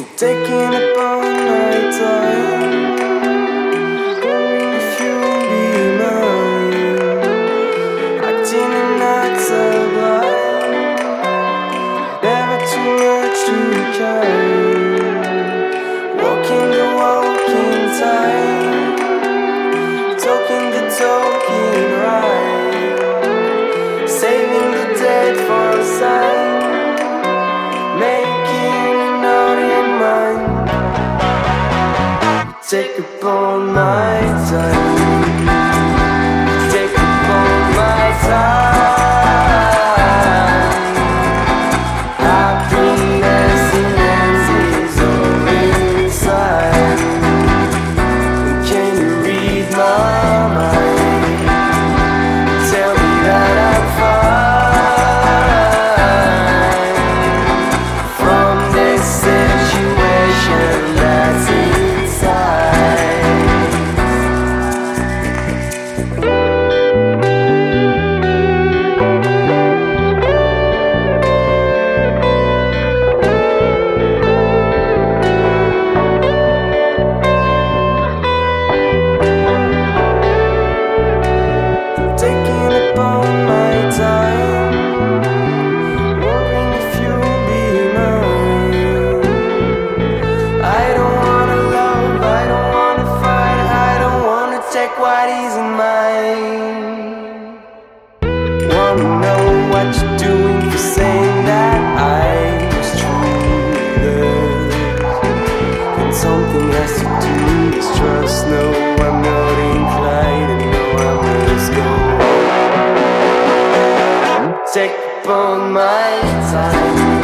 You're taking up all my time Take up all my time. bone. take all my time.